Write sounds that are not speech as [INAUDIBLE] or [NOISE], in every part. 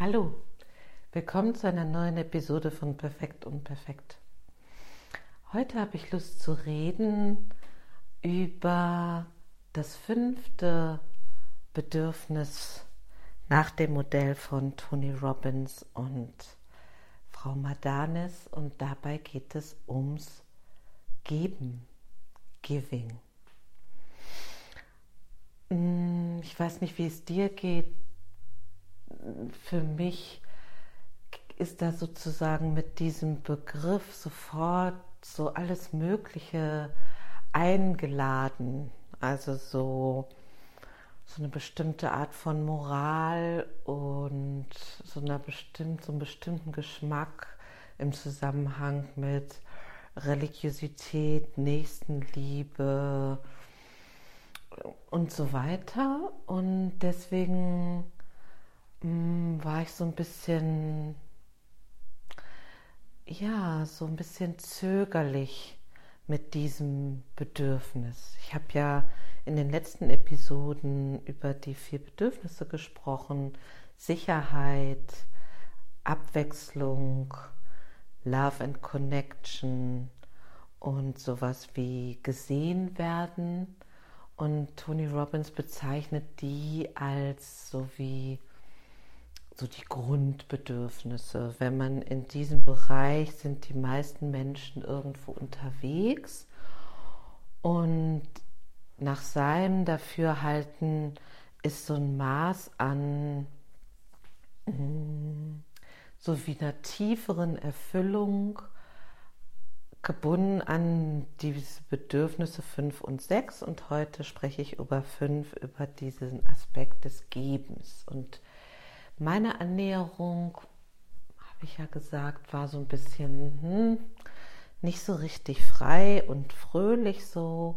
Hallo, willkommen zu einer neuen Episode von Perfekt und Perfekt. Heute habe ich Lust zu reden über das fünfte Bedürfnis nach dem Modell von Tony Robbins und Frau Madanes und dabei geht es ums Geben, Giving. Hm, ich weiß nicht, wie es dir geht. Für mich ist da sozusagen mit diesem Begriff sofort so alles Mögliche eingeladen. Also so, so eine bestimmte Art von Moral und so, einer bestimmt, so einen bestimmten Geschmack im Zusammenhang mit Religiosität, Nächstenliebe und so weiter. Und deswegen war ich so ein bisschen ja, so ein bisschen zögerlich mit diesem Bedürfnis. Ich habe ja in den letzten Episoden über die vier Bedürfnisse gesprochen. Sicherheit, Abwechslung, Love and Connection und sowas wie gesehen werden. Und Tony Robbins bezeichnet die als so wie so die Grundbedürfnisse. Wenn man in diesem Bereich sind die meisten Menschen irgendwo unterwegs und nach seinem Dafürhalten ist so ein Maß an mm, so wie einer tieferen Erfüllung gebunden an diese Bedürfnisse 5 und 6 und heute spreche ich über 5 über diesen Aspekt des Gebens und meine Annäherung, habe ich ja gesagt, war so ein bisschen hm, nicht so richtig frei und fröhlich so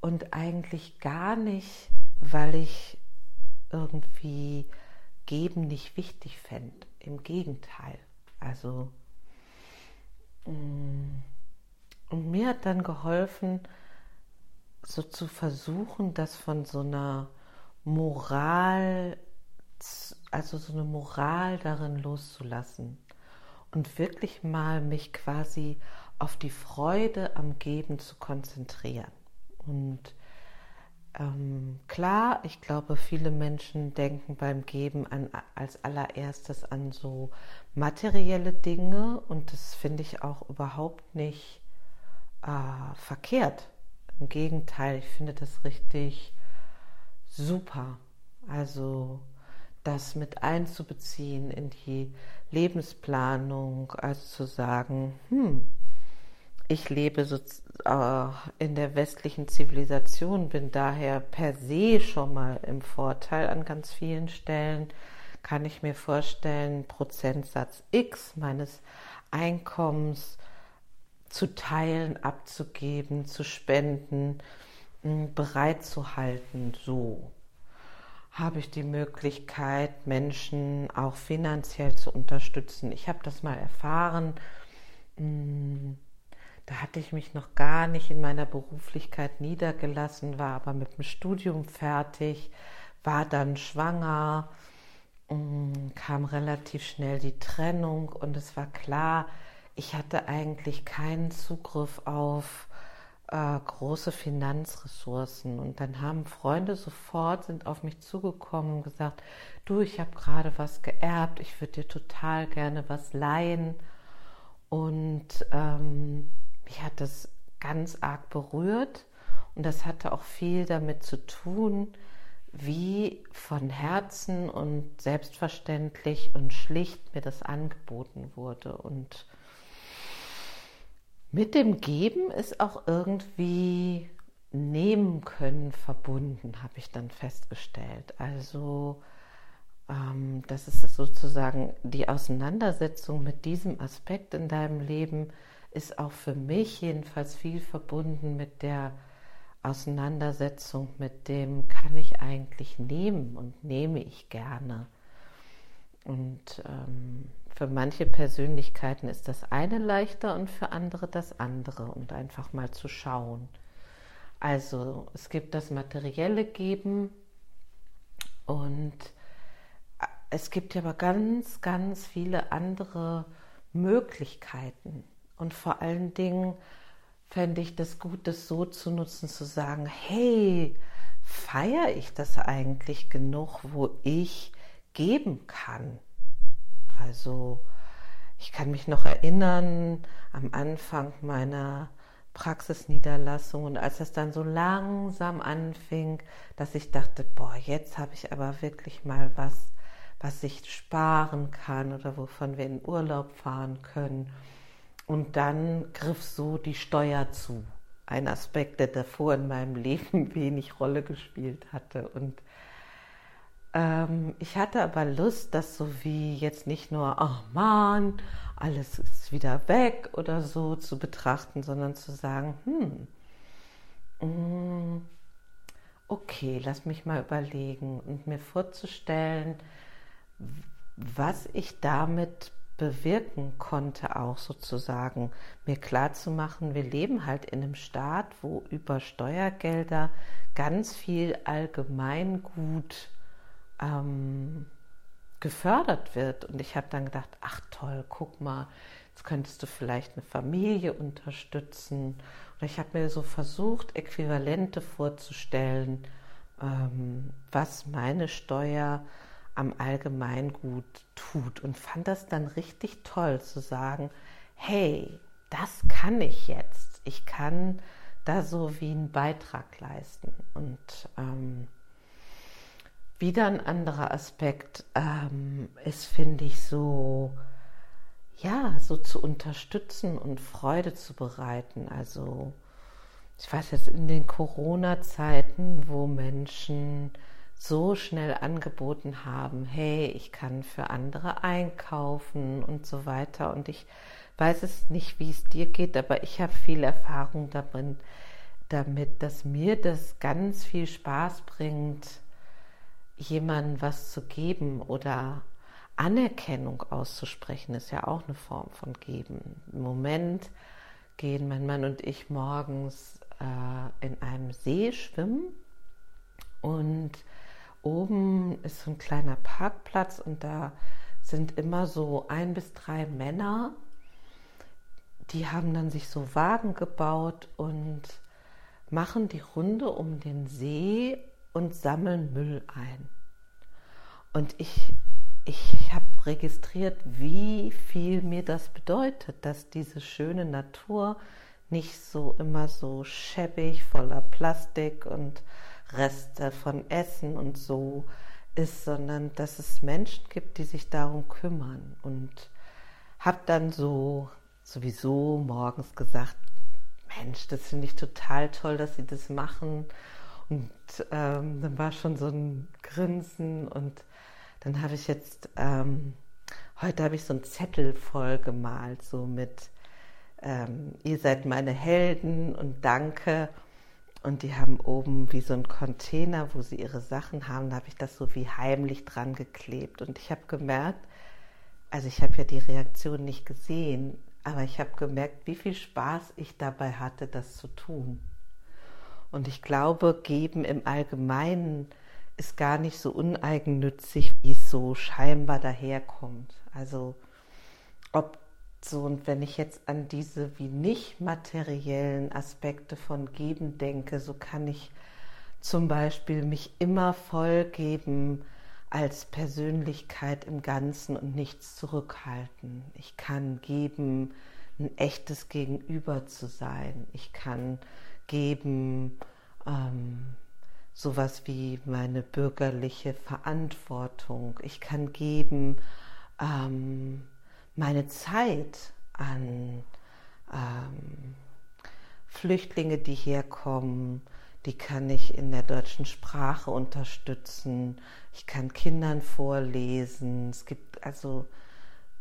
und eigentlich gar nicht, weil ich irgendwie geben nicht wichtig fände. Im Gegenteil. Also mm, und mir hat dann geholfen, so zu versuchen, das von so einer Moral also so eine Moral darin loszulassen und wirklich mal mich quasi auf die Freude am Geben zu konzentrieren. Und ähm, klar, ich glaube, viele Menschen denken beim Geben an, als allererstes an so materielle Dinge und das finde ich auch überhaupt nicht äh, verkehrt. Im Gegenteil, ich finde das richtig super. Also das mit einzubeziehen in die Lebensplanung, also zu sagen, hm, ich lebe so, äh, in der westlichen Zivilisation, bin daher per se schon mal im Vorteil an ganz vielen Stellen, kann ich mir vorstellen, Prozentsatz X meines Einkommens zu teilen, abzugeben, zu spenden, bereit zu halten, so habe ich die Möglichkeit, Menschen auch finanziell zu unterstützen. Ich habe das mal erfahren. Mm, da hatte ich mich noch gar nicht in meiner Beruflichkeit niedergelassen, war aber mit dem Studium fertig, war dann schwanger, mm, kam relativ schnell die Trennung und es war klar, ich hatte eigentlich keinen Zugriff auf äh, große Finanzressourcen. Und dann haben Freunde sofort, sind auf mich zugekommen und gesagt, du, ich habe gerade was geerbt, ich würde dir total gerne was leihen. Und ähm, mich hat das ganz arg berührt. Und das hatte auch viel damit zu tun, wie von Herzen und selbstverständlich und schlicht mir das angeboten wurde. Und mit dem Geben ist auch irgendwie nehmen können verbunden, habe ich dann festgestellt. Also ähm, das ist sozusagen die Auseinandersetzung mit diesem Aspekt in deinem Leben ist auch für mich jedenfalls viel verbunden mit der Auseinandersetzung mit dem, kann ich eigentlich nehmen und nehme ich gerne. Und ähm, für manche Persönlichkeiten ist das eine leichter und für andere das andere und einfach mal zu schauen. Also es gibt das materielle Geben und es gibt ja aber ganz, ganz viele andere Möglichkeiten. Und vor allen Dingen fände ich das gut, das so zu nutzen, zu sagen, hey, feiere ich das eigentlich genug, wo ich geben kann? Also ich kann mich noch erinnern am Anfang meiner Praxisniederlassung und als es dann so langsam anfing, dass ich dachte, boah, jetzt habe ich aber wirklich mal was, was ich sparen kann oder wovon wir in Urlaub fahren können. Und dann griff so die Steuer zu. Ein Aspekt, der davor in meinem Leben [LAUGHS] wenig Rolle gespielt hatte. Und ähm, ich hatte aber Lust, das so wie jetzt nicht nur, ach oh Mann, alles ist wieder weg oder so zu betrachten, sondern zu sagen, hm, mm, okay, lass mich mal überlegen und mir vorzustellen, was ich damit bewirken konnte, auch sozusagen mir klar zu machen, wir leben halt in einem Staat, wo über Steuergelder ganz viel Allgemeingut ähm, gefördert wird. Und ich habe dann gedacht, ach toll, guck mal, jetzt könntest du vielleicht eine Familie unterstützen. Oder ich habe mir so versucht, Äquivalente vorzustellen, ähm, was meine Steuer am Allgemeingut tut. Und fand das dann richtig toll zu sagen, hey, das kann ich jetzt. Ich kann da so wie einen Beitrag leisten. Und ähm, wieder ein anderer Aspekt ähm, ist, finde ich, so, ja, so zu unterstützen und Freude zu bereiten. Also, ich weiß jetzt in den Corona-Zeiten, wo Menschen so schnell angeboten haben, hey, ich kann für andere einkaufen und so weiter. Und ich weiß es nicht, wie es dir geht, aber ich habe viel Erfahrung darin, damit, dass mir das ganz viel Spaß bringt, jemandem was zu geben oder Anerkennung auszusprechen, ist ja auch eine Form von Geben. Im Moment gehen mein Mann und ich morgens äh, in einem See schwimmen und oben ist so ein kleiner Parkplatz und da sind immer so ein bis drei Männer, die haben dann sich so Wagen gebaut und machen die Runde um den See und sammeln Müll ein. Und ich, ich habe registriert, wie viel mir das bedeutet, dass diese schöne Natur nicht so immer so schäbig, voller Plastik und Reste von Essen und so ist, sondern dass es Menschen gibt, die sich darum kümmern. Und habe dann so sowieso morgens gesagt, Mensch, das finde ich total toll, dass sie das machen. Und ähm, dann war schon so ein Grinsen und dann habe ich jetzt, ähm, heute habe ich so einen Zettel voll gemalt, so mit, ähm, ihr seid meine Helden und danke. Und die haben oben wie so einen Container, wo sie ihre Sachen haben, da habe ich das so wie heimlich dran geklebt. Und ich habe gemerkt, also ich habe ja die Reaktion nicht gesehen, aber ich habe gemerkt, wie viel Spaß ich dabei hatte, das zu tun. Und ich glaube, geben im Allgemeinen ist gar nicht so uneigennützig, wie es so scheinbar daherkommt. Also ob so, und wenn ich jetzt an diese wie nicht materiellen Aspekte von Geben denke, so kann ich zum Beispiel mich immer vollgeben als Persönlichkeit im Ganzen und nichts zurückhalten. Ich kann geben, ein echtes Gegenüber zu sein. Ich kann geben, ähm, sowas wie meine bürgerliche Verantwortung. Ich kann geben ähm, meine Zeit an ähm, Flüchtlinge, die herkommen. Die kann ich in der deutschen Sprache unterstützen. Ich kann Kindern vorlesen. Es gibt also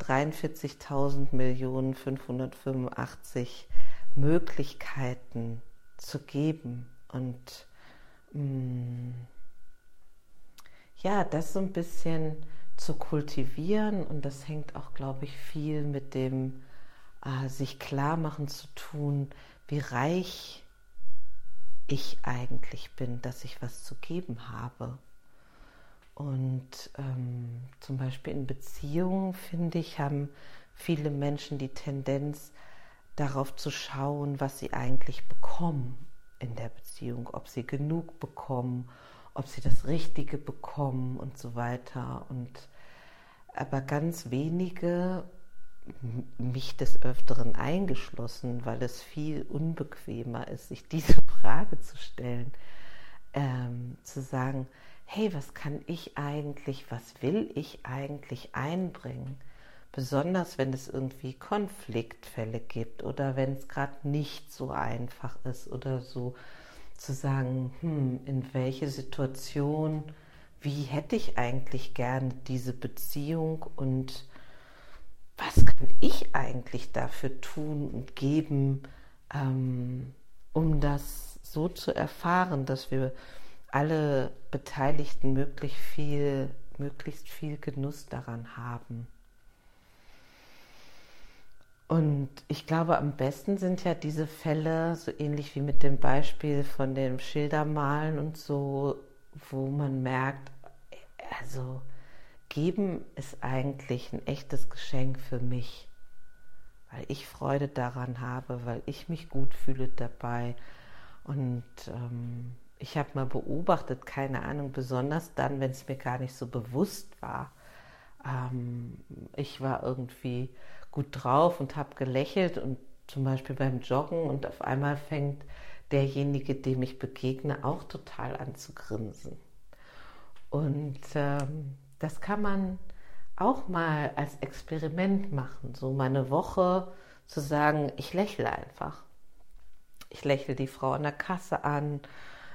43.000 Millionen 585 Möglichkeiten zu geben und Mm. ja, das so ein bisschen zu kultivieren und das hängt auch, glaube ich, viel mit dem äh, sich klar machen zu tun, wie reich ich eigentlich bin, dass ich was zu geben habe. Und ähm, zum Beispiel in Beziehungen, finde ich, haben viele Menschen die Tendenz, darauf zu schauen, was sie eigentlich bekommen in der Beziehung, ob sie genug bekommen, ob sie das Richtige bekommen und so weiter. Und aber ganz wenige, mich des Öfteren eingeschlossen, weil es viel unbequemer ist, sich diese [LAUGHS] Frage zu stellen, ähm, zu sagen, hey, was kann ich eigentlich, was will ich eigentlich einbringen? Besonders wenn es irgendwie Konfliktfälle gibt oder wenn es gerade nicht so einfach ist oder so zu sagen, hm, in welche Situation, wie hätte ich eigentlich gerne diese Beziehung und was kann ich eigentlich dafür tun und geben, ähm, um das so zu erfahren, dass wir alle Beteiligten möglichst viel, möglichst viel Genuss daran haben. Und ich glaube, am besten sind ja diese Fälle, so ähnlich wie mit dem Beispiel von dem Schildermalen und so, wo man merkt, also geben ist eigentlich ein echtes Geschenk für mich, weil ich Freude daran habe, weil ich mich gut fühle dabei. Und ähm, ich habe mal beobachtet, keine Ahnung, besonders dann, wenn es mir gar nicht so bewusst war. Ähm, ich war irgendwie gut drauf und habe gelächelt und zum Beispiel beim Joggen und auf einmal fängt derjenige, dem ich begegne, auch total an zu grinsen. Und ähm, das kann man auch mal als Experiment machen, so mal eine Woche zu sagen, ich lächle einfach. Ich lächle die Frau an der Kasse an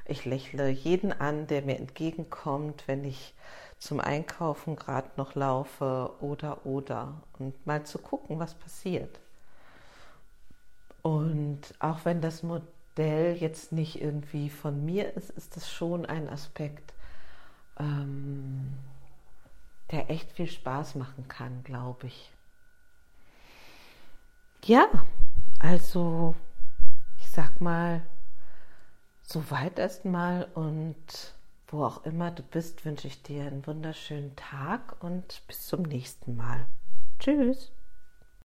ich lächle jeden an, der mir entgegenkommt, wenn ich zum Einkaufen gerade noch laufe oder oder und mal zu gucken, was passiert. Und auch wenn das Modell jetzt nicht irgendwie von mir ist, ist das schon ein Aspekt, ähm, der echt viel Spaß machen kann, glaube ich. Ja, also ich sag mal, Soweit erstmal und wo auch immer du bist, wünsche ich dir einen wunderschönen Tag und bis zum nächsten Mal. Tschüss.